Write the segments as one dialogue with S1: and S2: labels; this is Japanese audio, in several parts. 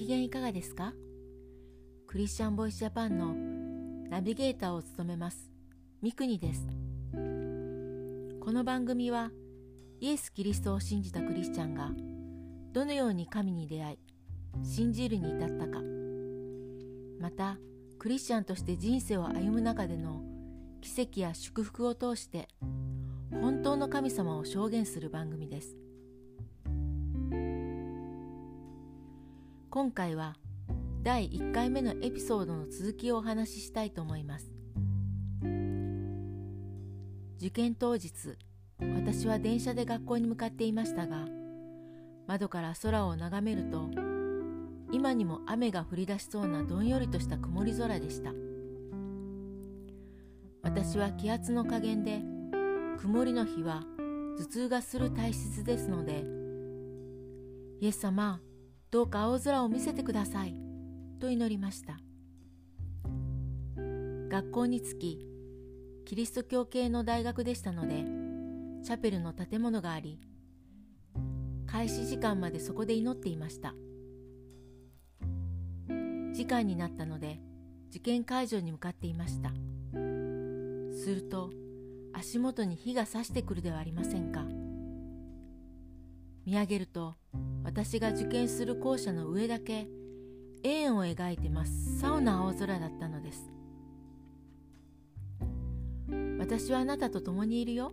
S1: 機嫌いかがですか？クリスチャンボイスジャパンのナビゲーターを務めます。三国です。この番組はイエス・キリストを信じたクリスチャンがどのように神に出会い信じるに至ったか。またクリスチャンとして人生を歩む中での奇跡や祝福を通して本当の神様を証言する番組です。今回は第1回目のエピソードの続きをお話ししたいと思います。受験当日私は電車で学校に向かっていましたが窓から空を眺めると今にも雨が降り出しそうなどんよりとした曇り空でした。私は気圧の加減で曇りの日は頭痛がする体質ですのでイエス様どうか青空を見せてください。と祈りました。学校に着きキリスト教系の大学でしたのでチャペルの建物があり開始時間までそこで祈っていました。時間になったので受験会場に向かっていました。すると足元に火が差してくるではありませんか。見上げると私が受験する校舎の上だけ円を描いて真っ青な青空だったのです。私はあなたと共にいるよ。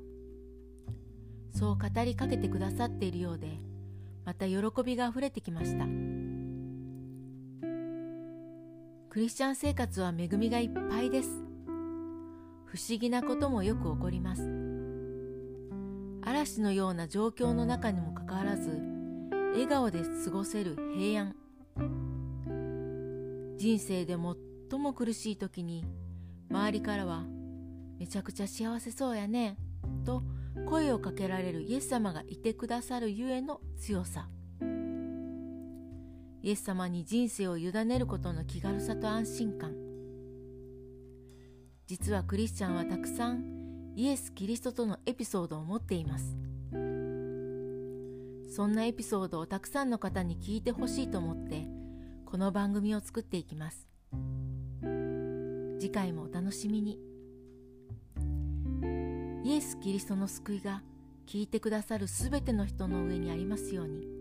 S1: そう語りかけてくださっているようでまた喜びがあふれてきました。クリスチャン生活は恵みがいっぱいです。不思議なこともよく起こります。嵐のような状況の中にもかかわらず笑顔で過ごせる平安。人生で最も苦しい時に周りからは「めちゃくちゃ幸せそうやね」と声をかけられるイエス様がいてくださるゆえの強さ。イエス様に人生を委ねることの気軽さと安心感。実はクリスチャンはたくさんイエス・キリストとのエピソードを持っています。そんなエピソードをたくさんの方に聞いてほしいと思ってこの番組を作っていきます次回もお楽しみにイエス・キリストの救いが聞いてくださるすべての人の上にありますように。